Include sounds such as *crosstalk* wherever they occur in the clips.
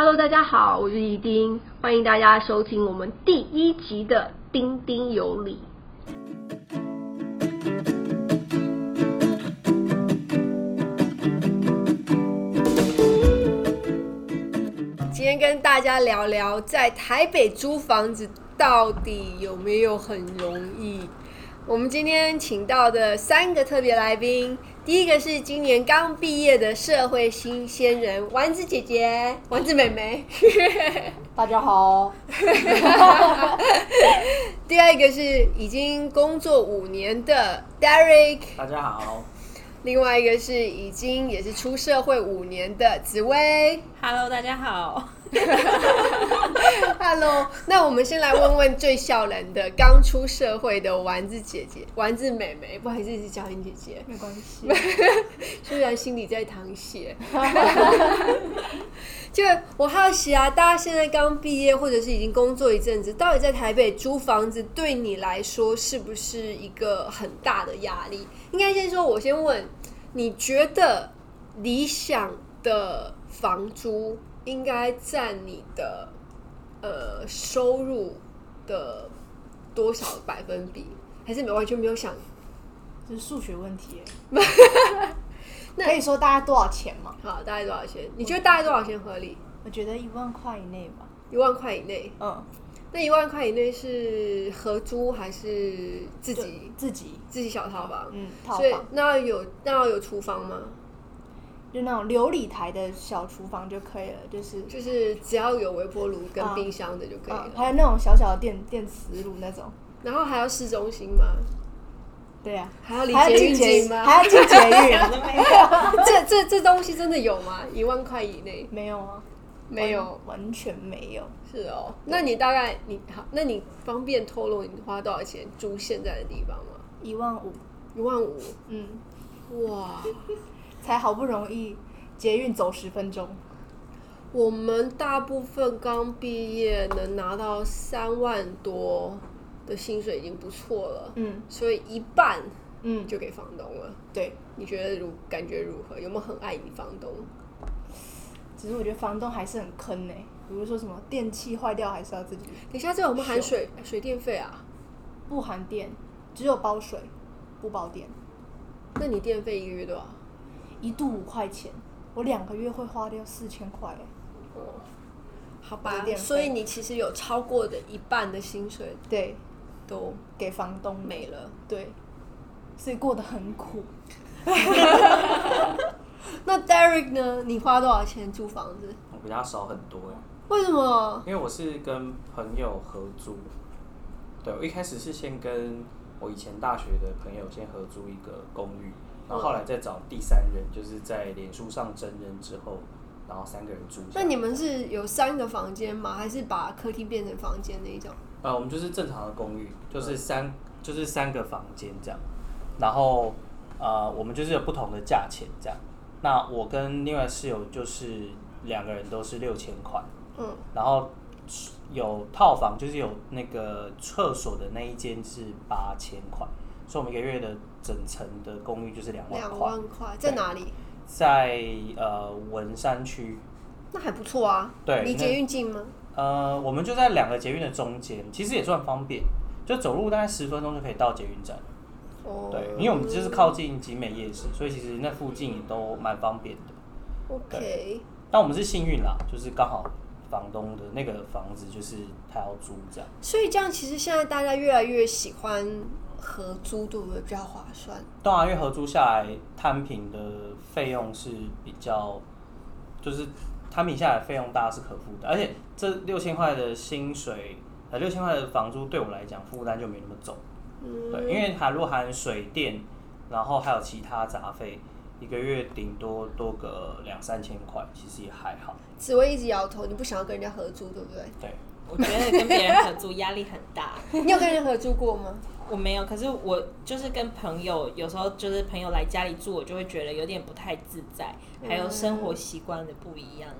Hello，大家好，我是宜丁，欢迎大家收听我们第一集的《丁丁有礼》。今天跟大家聊聊，在台北租房子到底有没有很容易？我们今天请到的三个特别来宾，第一个是今年刚毕业的社会新鲜人丸子姐姐、丸子妹妹，*laughs* 大家好。*laughs* 第二个是已经工作五年的 Derek，大家好。另外一个是已经也是出社会五年的紫薇。Hello，大家好。*laughs* Hello，那我们先来问问最笑人的刚出社会的丸子姐姐、丸子妹妹，不好意思，一直叫你姐姐，没关系。*laughs* 虽然心里在淌血。*laughs* 就我好奇啊，大家现在刚毕业或者是已经工作一阵子，到底在台北租房子对你来说是不是一个很大的压力？应该先说，我先问，你觉得理想的房租应该占你的呃收入的多少百分比？还是没完全没有想？这是数学问题耶。*laughs* 那可以说大概多少钱吗？好，大概多少钱？你觉得大概多少钱合理？我觉得一万块以内吧。一万块以内。嗯，那一万块以内是合租还是自己自己，自己小套房？嗯，套所以房那有那要有厨房吗？就那种琉璃台的小厨房就可以了，就是就是只要有微波炉跟啊冰箱的就可以嗯，了。还有那种小小的电电磁炉那种。然后还要市中心吗？对呀、还要离还要捷运进捷近吗？还要进捷运。*laughs* 这这这东西真的有吗？一万块以内没有啊，没有？完，完全没有。是哦。那你大概你好，那你方便透露你花多少钱租现在的地方吗？一万五，一万五。嗯，哇。才好不容易捷运走十分钟。我们大部分刚毕业能拿到三万多的薪水已经不错了，嗯所以一半嗯，就给房东了。对。你觉得如感觉如何？有没有很爱你房东？只是我觉得房东还是很坑呢、比如说什么电器坏掉还是要自己等一下，这有没有含水水电费啊？不含电，只有包水，不包电，那你电费一个月多少？一度五块钱，我两个月会花掉四千块欸。哦，好吧所以你其实有超过的一半的薪水对，都给房东没了。对，所以过得很苦。*laughs* 那 Derek 呢？你花多少钱租房子？我比他少很多哎，为什么？因为我是跟朋友合租。对，我一开始是先跟我以前大学的朋友先合租一个公寓，然后后来再找第三人，就是在脸书上真人之后，然后三个人住下。那你们是有三个房间吗？还是把客厅变成房间那一种？呃，我们就是正常的公寓，就是三就是三个房间这样，然后呃，我们就是有不同的价钱这样。那我跟另外室友就是两个人都是六千块，嗯，然后有套房，就是有那个厕所的那一间是八千块，所以我们一个月的整层的公寓就是两万两块，万块在哪里？在呃文山区，那还不错啊。离对离捷运近吗？呃，我们就在两个捷运的中间，其实也算方便，就走路大概十分钟就可以到捷运站。哦，对，因为我们就是靠近集美夜市，所以其实那附近也都蛮方便的。OK，但我们是幸运啦，就是刚好房东的那个房子就是他要租这样。所以这样其实现在大家越来越喜欢合租，对不对？比较划算。对啊，因为合租下来摊平的费用是比较，就是摊平下来费用大家是可负担，而且这六千块的薪水，呃，六千块的房租对我来讲负担就没那么重。嗯，对，因为还如果含水电，然后还有其他杂费，一个月顶多多个两三千块，其实也还好。紫薇一直摇头，你不想要跟人家合租，对不对？对，我觉得跟别人合租压力很大。*laughs* 你有跟人家合租过吗？我没有，可是我就是跟朋友，有时候就是朋友来家里住，我就会觉得有点不太自在，还有生活习惯的不一样。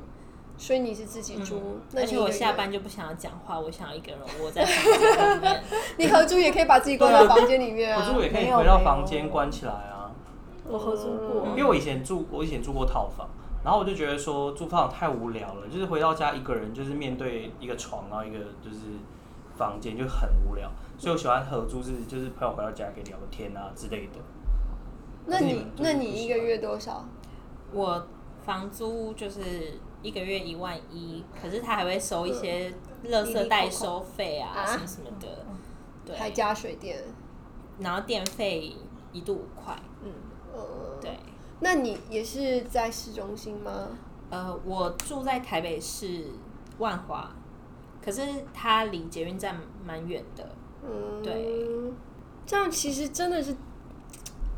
所以你是自己住，而且我下班就不想要讲话，我想要一个人窝在房间里面。*laughs* 你合租也可以把自己关到房间里面啊。*laughs* 合租也可以回到房间关起来啊。我合租过因为我以前住，我以前住过套房，然后我就觉得说住套房太无聊了，就是回到家一个人就是面对一个床，然后一个就是房间就很无聊，所以我喜欢合租是就是朋友回到家可以聊个天啊之类的。那你那你一个月多少？我房租就是一个月一万一，可是他还会收一些垃圾代收费啊啊什么什么的，对，还加水电？然后电费一度五块，嗯，对。那你也是在市中心吗？呃，我住在台北市万华，可是它离捷运站蛮远的。嗯，对，这样其实真的是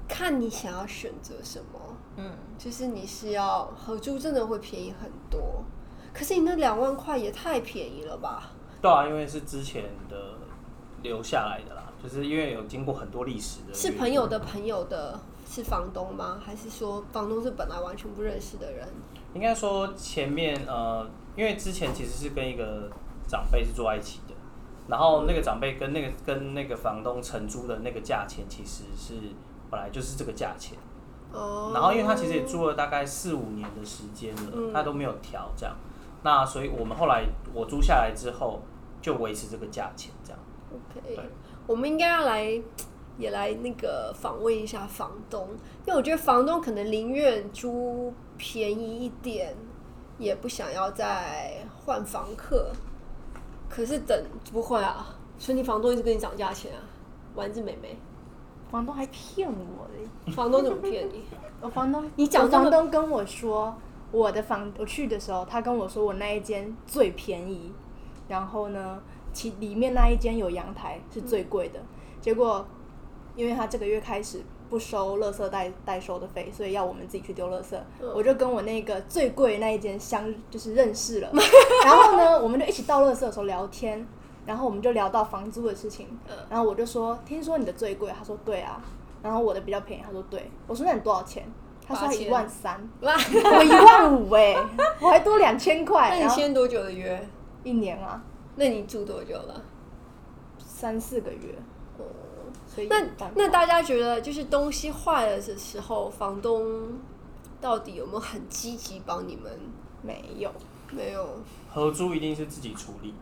看你想要选择什么。嗯，就是你是要合租，真的会便宜很多。可是你那两万块也太便宜了吧？对啊，因为是之前的留下来的啦，就是因为有经过很多历史的。是朋友的朋友的，是房东吗？还是说房东是本来完全不认识的人？应该说前面呃，因为之前其实是跟一个长辈是住在一起的，然后那个长辈跟那个跟那个房东承租的那个价钱其实是本来就是这个价钱，哦。然后因为他其实也租了大概四五年的时间了，嗯他都没有调这样，那所以我们后来我租下来之后就维持这个价钱这样。OK，对我们应该要来也来那个访问一下房东，因为我觉得房东可能宁愿租便宜一点，也不想要再换房客。可是等不会啊，所以你房东一直跟你涨价钱啊，丸子妹妹，房东还骗我嘞！房东怎么骗你？我 *laughs* 房东，你讲我房东跟我说，我的房我去的时候，他跟我说我那一间最便宜，然后呢，其里面那一间有阳台是最贵的。结果，因为他这个月开始不收垃圾代代收的费，所以要我们自己去丢垃圾。嗯我就跟我那个最贵的那一间相就是认识了，然后呢，我们就一起倒垃圾的时候聊天，然后我们就聊到房租的事情，嗯然后我就说，听说你的最贵，他说对啊，然后我的比较便宜，他说对，我说那你多少钱？他说他一万三，*laughs* 哇，我一万五哎，我还多两千块，那你签多久的约？一年啊，那你住多久了？三四个月，所以那那大家觉得，就是东西坏了的时候，房东到底有没有很积极帮你们？没有，没有，合租一定是自己处理，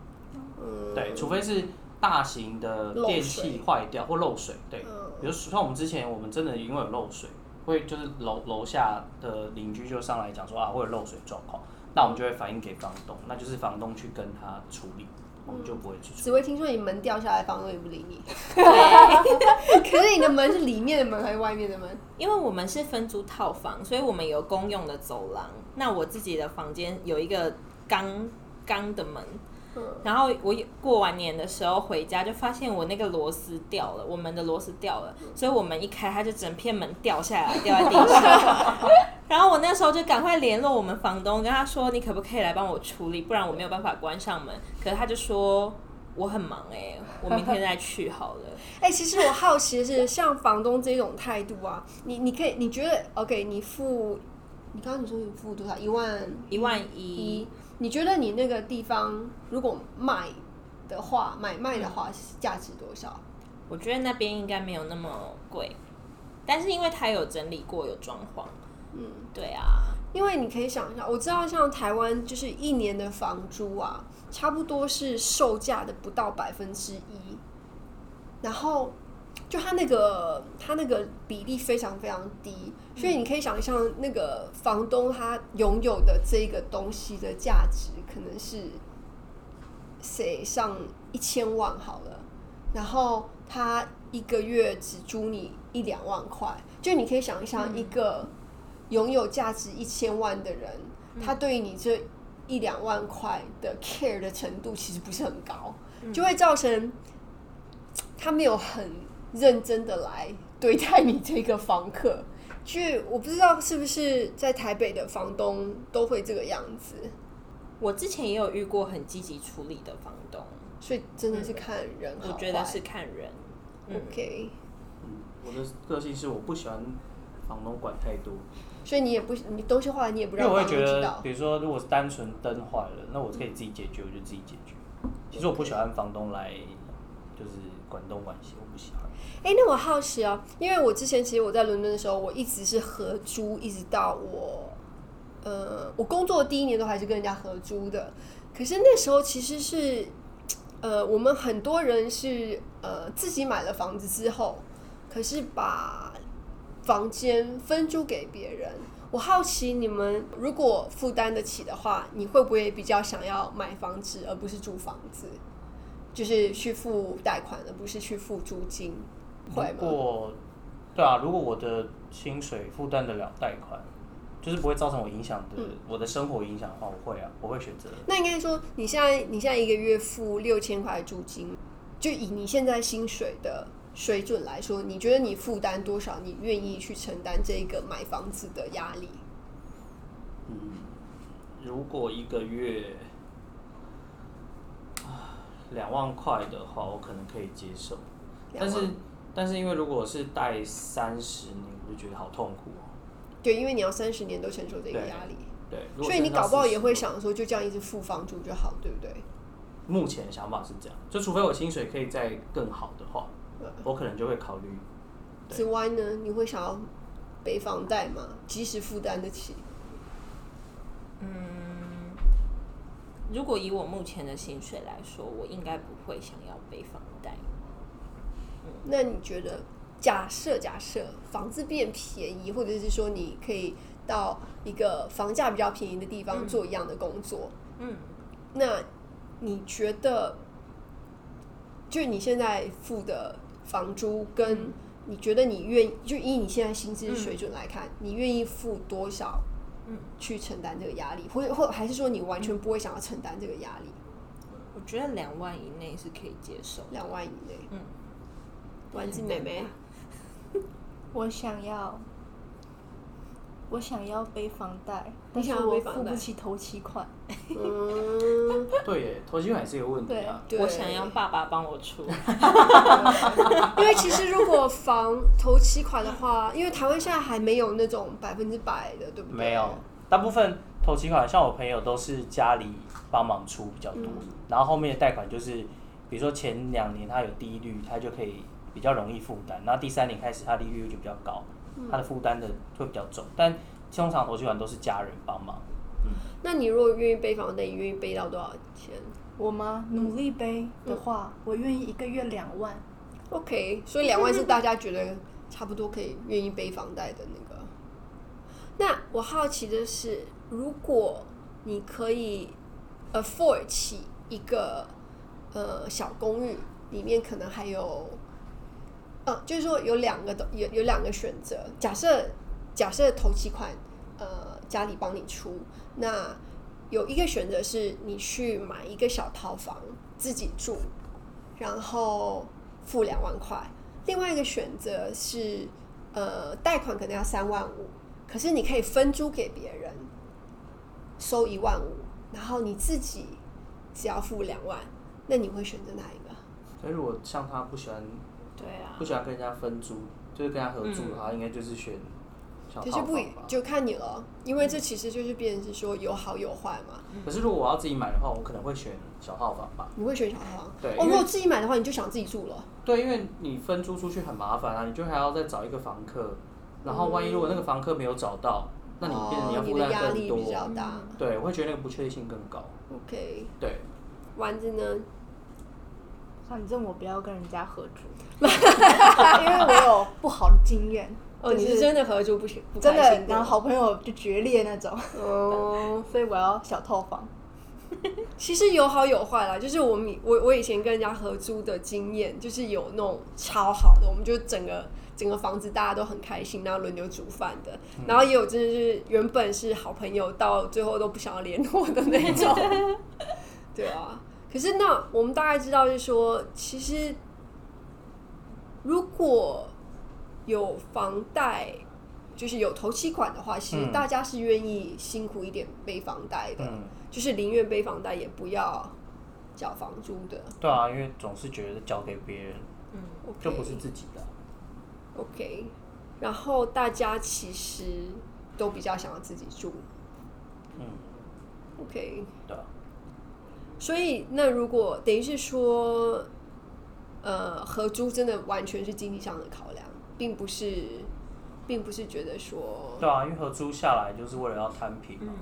嗯，对，除非是大型的电器坏掉或漏水，对，嗯。比如说像我们之前，我们真的因为有漏水，会就是楼楼下的邻居就上来讲说啊会有漏水状况，那我们就会反映给房东，那就是房东去跟他处理，我们就不会去处理。只会听说你门掉下来，房东也不理你。*laughs* 对，*laughs* 可是你的门是里面的门还是外面的门？因为我们是分租套房，所以我们有公用的走廊。那我自己的房间有一个钢钢的门，嗯，然后我有过完年的时候回家，就发现我那个螺丝掉了，我们的螺丝掉了，所以我们一开，它就整片门掉下来，掉在地上。*laughs* 然后我那时候就赶快联络我们房东，跟他说你可不可以来帮我处理，不然我没有办法关上门。可是他就说我很忙哎、我明天再去好了。*laughs* 哎、其实我好奇的是，像房东这种态度啊，你你可以，你觉得 OK？你付，你刚刚你说你付多少？一万一万一一，？你觉得你那个地方如果卖的话，买卖的嗯话，价值多少？我觉得那边应该没有那么贵，但是因为它有整理过，有装潢，嗯，对啊，因为你可以想一下，我知道像台湾就是一年的房租啊，差不多是售价的不到百分之一，然后就它那个它那个比例非常非常低，所以你可以想象那个房东他拥有的这个东西的价值可能是谁上一千万好了，然后他一个月只租你一两万块，就你可以想象一个拥有价值一千万的人，他对于你这一两万块的 care 的程度其实不是很高，就会造成他没有很认真的来对待你这个房客。就我不知道是不是在台北的房东都会这个样子，我之前也有遇过很积极处理的房东，所以真的是看人。我觉得是看人。嗯，OK，嗯，我的个性是我不喜欢房东管太多，所以你也不你东西坏了你也不因为我会觉得，。比如说如果是单纯灯坏了，那我可以自己解决，我就自己解决。其实我不喜欢房东来就是管东管西，我不喜欢。哎、那我好奇哦，因为我之前其实我在伦敦的时候，我一直是合租，一直到我呃，我工作第一年都还是跟人家合租的，可是那时候其实是，呃，我们很多人是呃自己买了房子之后，可是把房间分租给别人。我好奇你们如果负担得起的话，你会不会比较想要买房子而不是租房子？就是去付贷款，而不是去付租金，会吗？如果对啊，如果我的薪水负担得了贷款，就是不会造成我影响的、嗯我的生活影响的话，我会啊，我会选择。那应该说，你现在你现在一个月付六千块租金，就以你现在薪水的水准来说，你觉得你负担多少？你愿意去承担这个买房子的压力？嗯，如果一个月啊两万块的话，我可能可以接受。但是但是因为如果是贷三十年，我就觉得好痛苦哦。对，因为你要三十年都承受这个压力，对，所以你剩下40搞不好也会想说，就这样一直付房租就好，对不对？目前的想法是这样，就除非我薪水可以再更好的话，嗯我可能就会考虑。对之外呢，你会想要背房贷吗？即使负担得起，嗯，如果以我目前的薪水来说，我应该不会想要背房贷。那你觉得，假设假设房子变便宜，或者是说你可以到一个房价比较便宜的地方嗯做一样的工作，嗯，那你觉得，就你现在付的房租跟嗯。你觉得你愿意就以你现在薪资水准来看，你愿意付多少嗯去承担这个压力，或或还是说你完全不会想要承担这个压力？我觉得两万以内是可以接受。两万以内，嗯，丸子妹妹，*laughs* 我想要，我想要背房贷，但是我付不起头期款。嗯，对耶，投机款也是一个问题啊。对我想要爸爸帮我出。*laughs* 因为其实如果房头期款的话，因为台湾现在还没有那种百分之百的，对不对？没有，大部分头期款，像我朋友都是家里帮忙出比较多，嗯然后后面的贷款就是，比如说前两年他有低利率，他就可以比较容易负担，然后第三年开始他利率就比较高，嗯他的负担的会比较重，但通常投期款都是家人帮忙。那你如果愿意背房贷，你愿意背到多少钱我吗？努力背的话，我愿意一个月两万。？OK，所以两万是大家觉得差不多可以愿意背房贷的那个。那我好奇的是，如果你可以 afford 起一个呃小公寓，里面可能还有，呃，就是说有两个有有两个选择。假设假设头期款，呃，家里帮你出，那有一个选择是你去买一个小套房自己住，然后付两万块；另外一个选择是，呃，贷款可能要三万五，可是你可以分租给别人，收一万五，然后你自己只要付两万，那你会选择哪一个？所以如果像他不喜欢啊不喜欢跟人家分租，就是跟他合租的话，应该就是选小可是不套房吧。就看你了，因为这其实就是变成是说有好有坏嘛。可是如果我要自己买的话，我可能会选小套房吧。你会选小套房？哦，对因为如果自己买的话，你就想自己住了。对，因为你分租出去很麻烦啊，你就还要再找一个房客，然后万一如果那个房客没有找到，那你变成你要哦、你负担的压力更多。比较大。对，我会觉得那个不确定性更高。OK，对，丸子呢？反正我不要跟人家合租，*laughs* 因为我有不好的经验。*laughs* 哦，你是真的合租不行，不真的，然后好朋友就决裂那种，哦，*laughs* 所以我要小套房。其实有好有坏啦，就是我们我我以前跟人家合租的经验，就是有那种超好的，我们就整个整个房子大家都很开心，然后轮流煮饭的，然后也有真的是原本是好朋友，到最后都不想要联络的那种。对啊，可是那我们大概知道，就是说，其实如果有房贷，就是有头期款的话，其实嗯大家是愿意辛苦一点背房贷的。嗯，就是宁愿背房贷也不要缴房租的。对啊，因为总是觉得交给别人嗯就不是自己的。OK。然后大家其实都比较想要自己住。嗯，OK，对啊，所以那如果等于是说，呃，合租真的完全是经济上的考量，并不是并不是觉得说对啊，因为合租下来就是为了要摊平嘛，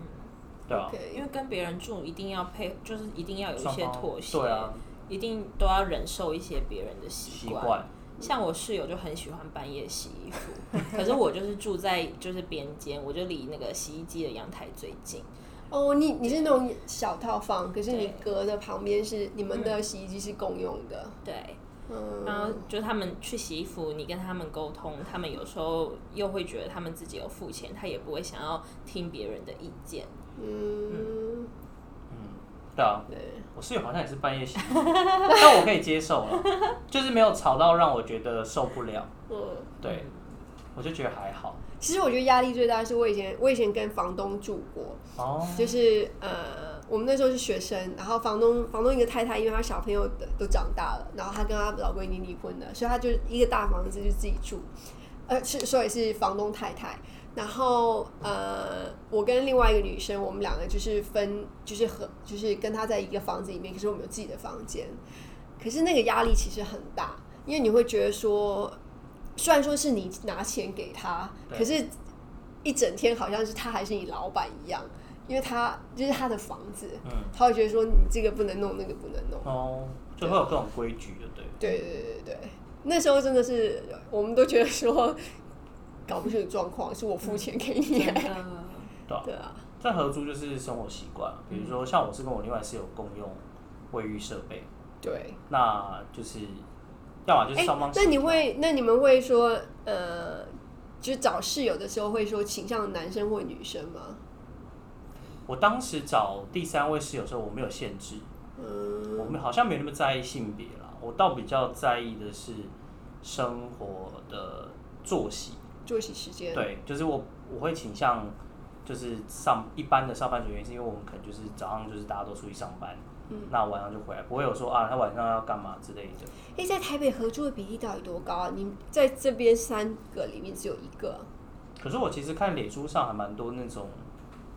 对啊因为跟别人住一定要配，就是一定要有一些妥协，对啊，一定都要忍受一些别人的习惯。习惯，像我室友就很喜欢半夜洗衣服，可是我就是住在就是边间，我就离那个洗衣机的阳台最近。哦，你你是那种小套房，可是你隔的旁边是你们的洗衣机是共用的，对，嗯，然后就他们去洗衣服，你跟他们沟通，他们有时候又会觉得他们自己有付钱，他也不会想要听别人的意见。嗯，嗯，对啊，对，我室友好像也是半夜洗衣服，*laughs* 但我可以接受了，就是没有吵到让我觉得受不了，嗯。对，我就觉得还好。其实我觉得压力最大是我以前我以前跟房东住过，哦，就是呃，我们那时候是学生，然后房东房东一个太太，因为她小朋友的都长大了，然后她跟她老公已经离婚了，所以她就一个大房子就自己住，呃，是所以是房东太太。然后呃，我跟另外一个女生，我们两个就是分，就是和就是跟她在一个房子里面，可是我们有自己的房间。可是那个压力其实很大，因为你会觉得说，虽然说是你拿钱给他，可是一整天好像是他还是你老板一样，因为他就是他的房子，嗯，他会觉得说你这个不能弄，那个不能弄。哦，就会有各种规矩，的对。对对对对对，那时候真的是我们都觉得说搞不清楚状况，是我付钱给你。的，对啊对啊，在合租就是生活习惯，比如说像我是跟我另外室友共用卫浴设备，对。那就是要么就是哎、双方。那你会，那你们会说，呃，就是找室友的时候会说倾向男生或女生吗？我当时找第三位室友的时候，我没有限制，嗯，我们好像没那么在意性别啦，我倒比较在意的是生活的作息。作息时间。对，就是我我会倾向就是上一般的上班族，原因是因为我们可能就是早上就是大家都出去上班，嗯。那晚上就回来，不会有说啊他晚上要干嘛之类的。哎、在台北合租的比例到底多高啊？你在这边三个里面只有一个，可是我其实看脸书上还蛮多那种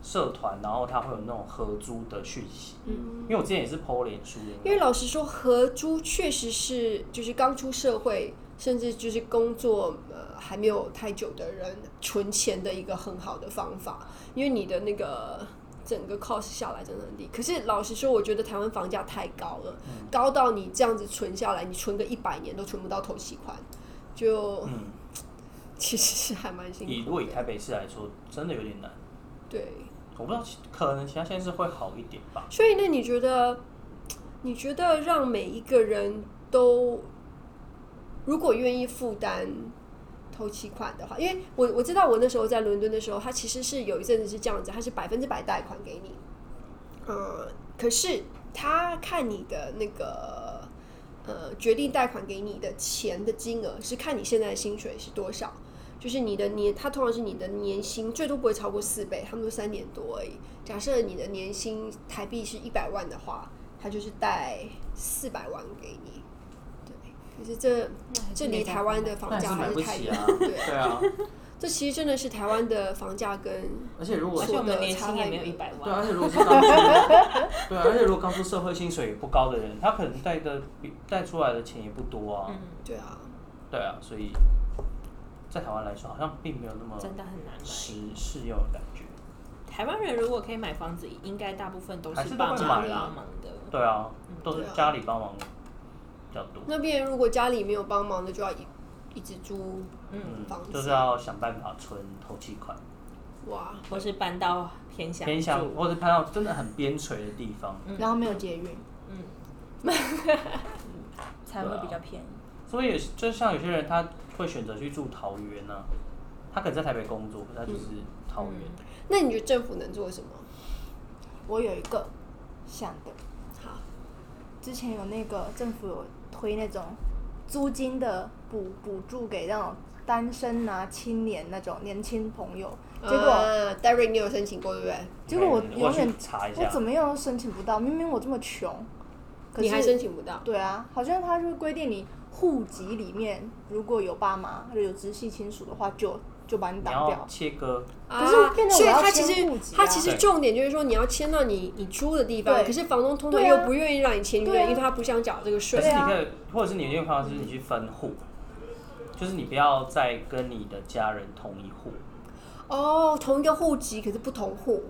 社团，然后他会有那种合租的讯息，嗯，因为我之前也是 PO 脸书的，因为老实说，合租确实是就是刚出社会，甚至就是工作呃还没有太久的人存钱的一个很好的方法，因为你的那个整个 cost 下来真的很低。可是老实说，我觉得台湾房价太高了，高到你这样子存下来，你存个一百年都存不到头期款，就、嗯，*laughs* 其实是还蛮辛苦的。以如果以台北市来说，真的有点难。对，我不知道，可能其他县市会好一点吧。所以那你觉得，*tsk* 你觉得让每一个人都如果愿意负担头期款的话，因为我我知道我那时候在伦敦的时候，他其实是有一阵子是这样子，他是百分之百贷款给你，呃，可是他看你的那个呃决定贷款给你的钱的金额是看你现在的薪水是多少。就是你的年，他通常是你的年薪最多不会超过四倍，他们都三点多而已。假设你的年薪台币是一百万的话，他就是贷四百万给你。对，可是这这离台湾的房价那还是太远对 *laughs* 对啊，这其实真的是台湾的房价跟 *laughs* 而且如果而且我们年差薪也没有一百万对啊，而，且如果是刚出，*laughs* 对啊，而且如果刚出社会薪水也不高的人，他可能贷的比贷出来的钱也不多啊。嗯，对啊，对啊，所以在台湾来说，好像并没有那么真的很难买。实适用的感觉。台湾人如果可以买房子，应该大部分都是都爸妈帮忙的。对啊，都是家里帮忙比较多。那边如果家里没有帮忙的，就要一一直租嗯，房子，就是要想办法存头期款，哇，或是搬到偏乡偏乡住。或者搬到真的很边陲的地方。然后没有捷运，嗯，*laughs* 才会比较便宜。所以也是就像有些人他会选择去住桃园呢、他可能在台北工作，可是他就是桃园。那你觉得政府能做什么？我有一个想的，好，之前有那个政府有推那种租金的补补助给那种单身啊、青年那种年轻朋友，结果、呃 Derek 你有申请过对不对？结果我永远查一下我怎，么样都申请不到，明明我这么穷，可你还是申请不到？对啊，好像他就规定你户籍里面如果有爸妈或者有直系亲属的话，就就把你你要挡掉。切割，可是所以它其实迁户籍啊它其实重点就是说你要迁到你你租的地方，对可是房东通常对啊又不愿意让你迁，对啊因为他不想缴这个税可。是你可以，或者是你有一个方法是你去分户，就是你不要再跟你的家人同一户。哦，同一个户籍可是不同户。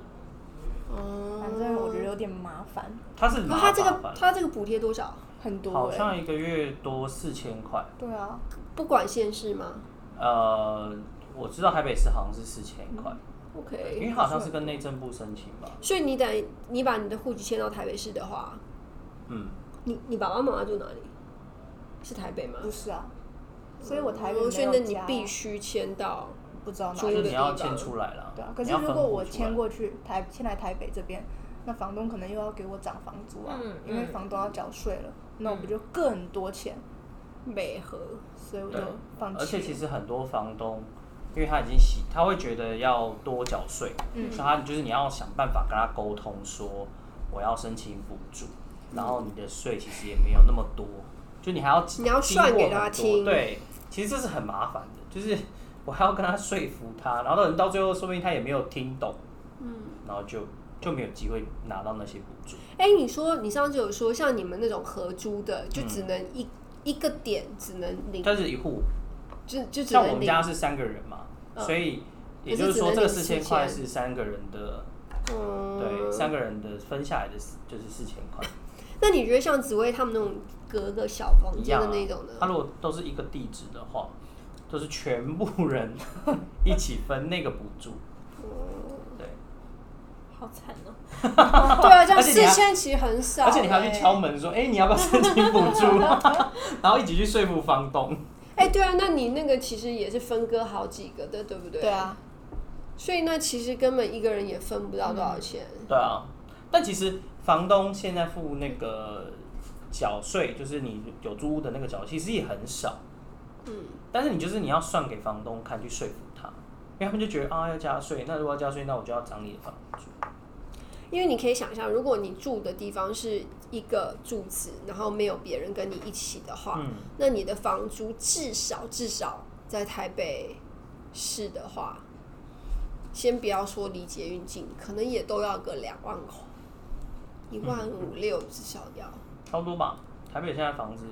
哦，反正我觉得有点麻烦，它是麻那他这个烦他这个补贴多少？很多、欸。好像一个月多四千块。对啊，不管现市吗呃，我知道台北市好像是四千块，？OK，因为好像是跟内政部申请吧。所以你等你把你的户籍迁到台北市的话，嗯，你你爸爸妈妈住哪里？是台北吗？不是啊，所以我台北所以那你必须迁到不知道哪里。就是你要的地方迁出来了。对啊，可是如果我迁过去台迁来台北这边，那房东可能又要给我涨房租啊，嗯因为嗯房东要缴税了，那我不就更多钱？美和，所以我就对放弃了。而且其实很多房东，因为他已经洗，他会觉得要多缴税，嗯。所以他就是你要想办法跟他沟通说我要申请补助，然后你的税其实也没有那么多，就你还要你要算给他听。对，其实这是很麻烦的，就是我还要跟他说服他，然后人到最后说不定他也没有听懂，嗯，然后就就没有机会拿到那些补助。哎、你说你上次有说，像你们那种合租的，就只能一、一个点只能领，但是一户，就就只像我们。家是三个人嘛，嗯所以也就是是说这个只能领4000四千块是三个人的。嗯，对，三个人的分下来的是就是四千块，那你觉得像紫薇他们那种隔个小房间的那种呢？他如果都是一个地址的话，都是全部人 *laughs* 一起分那个补助。对，好惨哦、*laughs* 对啊，这样而且四千其实很少、而且你还要去欸敲门说，哎、你要不要申请补助？*laughs* 然后一起去说服房东。哎、对啊，那你那个其实也是分割好几个的，对不对？对。啊，所以那其实根本一个人也分不到多少钱。对啊，但其实房东现在付那个缴税，就是你有租屋的那个缴，其实也很少。嗯，但是你就是你要算给房东看，去说服他，因为他们就觉得啊要加税，那如果要加税，那我就要涨你的房租。因为你可以想象，如果你住的地方是一个柱子，然后没有别人跟你一起的话，嗯，那你的房租至少至少在台北市的话，先不要说离捷运近，可能也都要个两万块，一万五六至少要。差不多吧。台北现在房子，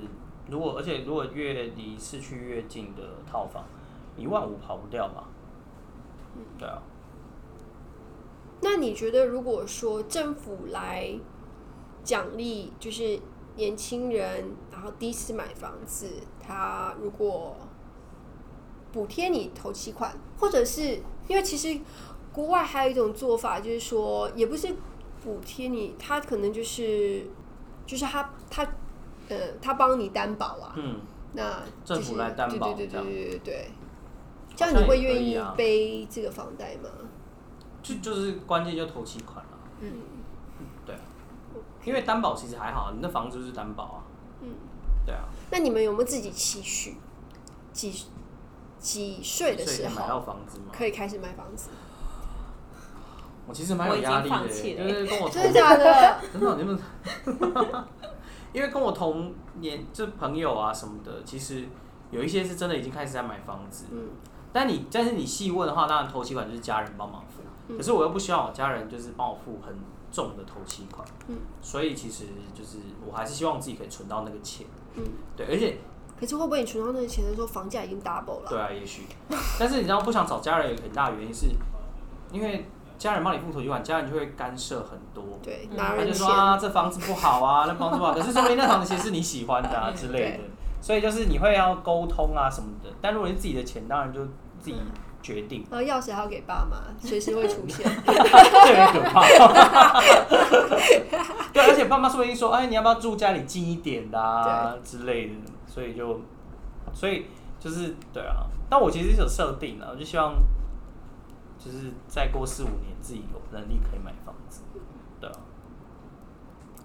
如果而且如果越离市区越近的套房，一万五跑不掉吧？对啊，那你觉得，如果说政府来奖励，就是年轻人，然后第一次买房子，他如果补贴你头期款，或者是因为其实国外还有一种做法，就是说也不是补贴你，他可能就是就是他他呃他帮你担保啊，嗯，那、就是、政府来担保对对对对对对对，这样你会愿意背这个房贷吗？就就是关键就头期款了。嗯。对啊，因为担保其实还好，你的房子就是担保啊。嗯，对啊，那你们有没有自己期许？几几岁的时所以买到候房子吗，可以开始买房子？我其实蛮有压力的，就是跟我同 *laughs* 真的假的？*laughs* 真的，你们，因为跟我同年就朋友啊什么的，其实有一些是真的已经开始在买房子，嗯但你但是你细问的话，当然头期款就是家人帮忙付，嗯可是我又不希望我家人就是帮我付很重的头期款，嗯所以其实就是我还是希望自己可以存到那个钱，嗯。对，而且可是会不会你存到那个钱的时候，房价已经 double 了？对啊，也许，但是你知道不想找家人有一个很大的原因是，因为家人帮你付头期款，家人就会干涉很多。对，嗯拿人他就说。啊，这房子不好啊，那房子不好，*laughs* 可是说不定那房子其实是你喜欢的啊之类的，所以就是你会要沟通啊什么的。但如果是自己的钱，当然就自己决定，然后钥匙还要给爸妈，随时会出现。这有点可怕。*laughs* 对，而且爸妈说不定说，哎，你要不要住家里近一点的啊之类的，所以就，所以就是对啊。但我其实是有设定的，我就希望，就是再过四五年自己有能力可以买房子，对啊。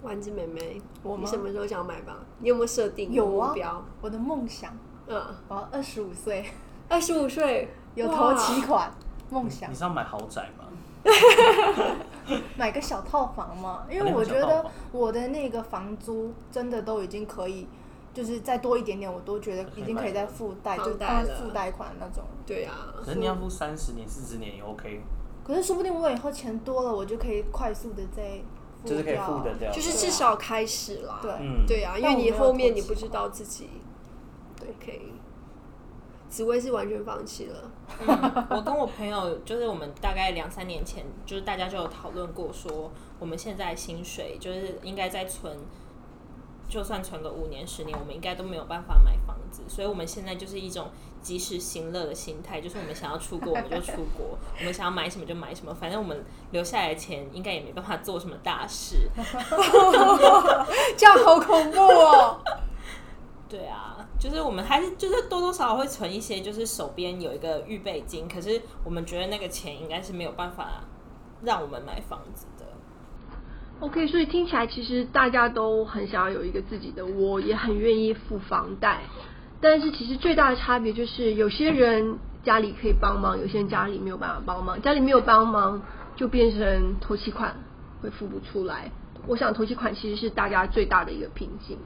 丸子妹妹，我吗你什么时候想买房？你有没有设定有啊目标？我的梦想，嗯，我要二十五岁二十五岁有哇头期款，梦想你是要买豪宅吗？*laughs* 买个小套房嘛，因为我觉得我的那个房租真的都已经可以，就是再多一点点，我都觉得已经可以再付贷，就房贷付贷款那种。对啊，可是你要付三十年、四十年也 OK，可是说不定我以后钱多了，我就可以快速的再付就是可以掉付得掉。就是至少开始啦。对嗯，对啊，因为你后面你不知道自己，对，可以。紫薇是完全放弃了。嗯，我跟我朋友就是我们大概两三年前，就是大家就有讨论过，说我们现在薪水就是应该再存，就算存个五年十年，我们应该都没有办法买房子，所以我们现在就是一种及时行乐的心态，就是我们想要出国我们就出国，我们想要买什么就买什么，反正我们留下来的钱应该也没办法做什么大事。*laughs* 这样好恐怖哦！对啊，就是我们还是就是多多少少会存一些，就是手边有一个预备金，可是我们觉得那个钱应该是没有办法让我们买房子的。OK，所以听起来其实大家都很想要有一个自己的窝，也很愿意付房贷，但是其实最大的差别就是有些人家里可以帮忙，有些人家里没有办法帮忙，家里没有帮忙就变成头期款会付不出来。我想投期款其实是大家最大的一个瓶颈，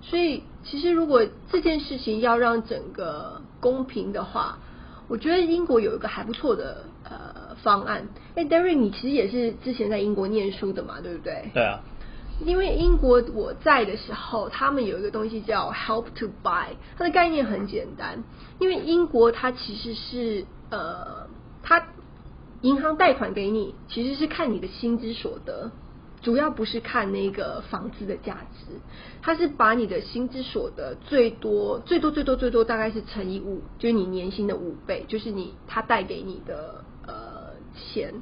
所以其实如果这件事情要让整个公平的话，我觉得英国有一个还不错的呃方案。哎，Derry，你其实也是之前在英国念书的嘛，对不对？对啊，因为英国我在的时候，他们有一个东西叫 Help to Buy，它的概念很简单。因为英国它其实是呃，它银行贷款给你，其实是看你的薪资所得，主要不是看那个房子的价值，它是把你的薪资所得最多最多最多最多大概是乘以五，就是你年薪的五倍，就是你它带给你的呃钱。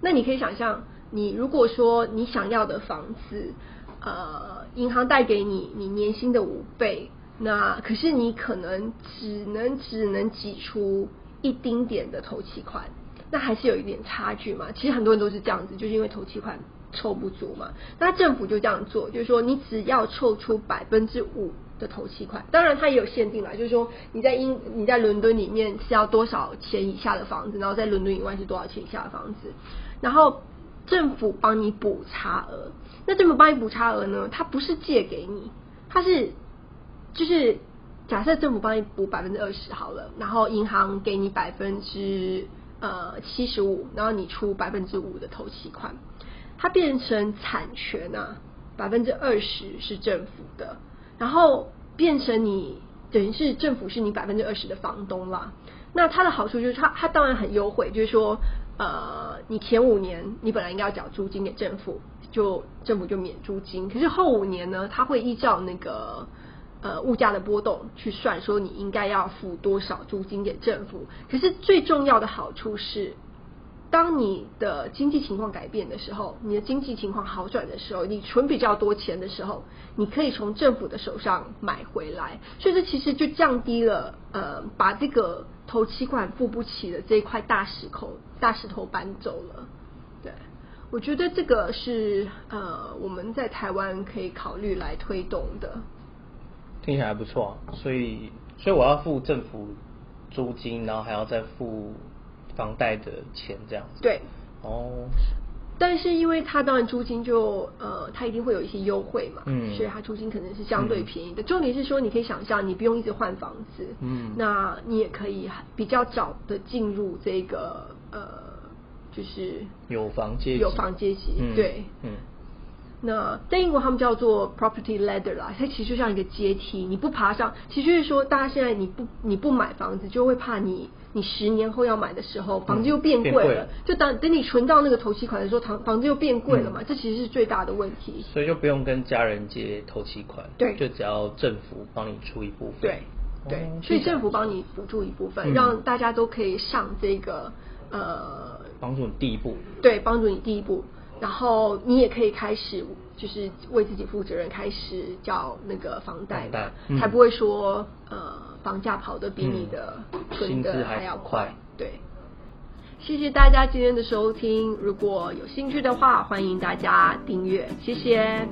那你可以想象，你如果说你想要的房子，呃，银行贷给你你年薪的五倍，那可是你可能只能只能挤出一丁点的头期款，那还是有一点差距嘛。其实很多人都是这样子，就是因为头期款凑不足嘛。那政府就这样做，就是说你只要凑出百分之五的头期款，当然它也有限定啦，就是说你在英你在伦敦里面是要多少钱以下的房子，然后在伦敦以外是多少钱以下的房子，然后政府帮你补差额。那政府帮你补差额呢？它不是借给你，它是就是假设政府帮你补百分之二十好了，然后银行给你百分之呃七十五，然后你出百分之五的头期款，它变成产权啊，百分之二十是政府的，然后变成你等于是政府是你百分之二十的房东啦。那它的好处就是它它当然很优惠，就是说呃你前五年你本来应该要缴租金给政府，就政府就免租金，可是后五年呢，它会依照那个。呃，物价的波动去算，说你应该要付多少租金给政府。可是最重要的好处是，当你的经济情况改变的时候，你的经济情况好转的时候，你存比较多钱的时候，你可以从政府的手上买回来。所以这其实就降低了呃，把这个头期款付不起的这一块大石头大石头搬走了。对，我觉得这个是呃我们在台湾可以考虑来推动的。听起来还不错、啊，所以所以我要付政府租金，然后还要再付房贷的钱，这样子。对，哦，但是因为它当然租金就呃，它一定会有一些优惠嘛，嗯所以它租金可能是相对便宜的。重点是说，你可以想象，你不用一直换房子，嗯那你也可以比较早的进入这个呃，就是有房阶级，有房阶级，嗯对。嗯，那在英国他们叫做 property ladder 啦，它其实就像一个阶梯，你不爬上，其实就是说，大家现在你不你不买房子，就会怕你你十年后要买的时候，房子又变贵了，变贵了。就等等你存到那个头期款的时候，房房子又变贵了嘛，这其实是最大的问题。所以就不用跟家人借头期款，对。就只要政府帮你出一部分，对对，哦所以政府帮你补助一部分，嗯。让大家都可以上这个呃帮助你第一步，对，帮助你第一步，然后你也可以开始就是为自己负责任，开始交那个房贷嘛，嗯才不会说呃房价跑得比你的嗯存的还还要快快。对，谢谢大家今天的收听，如果有兴趣的话，欢迎大家订阅，谢谢。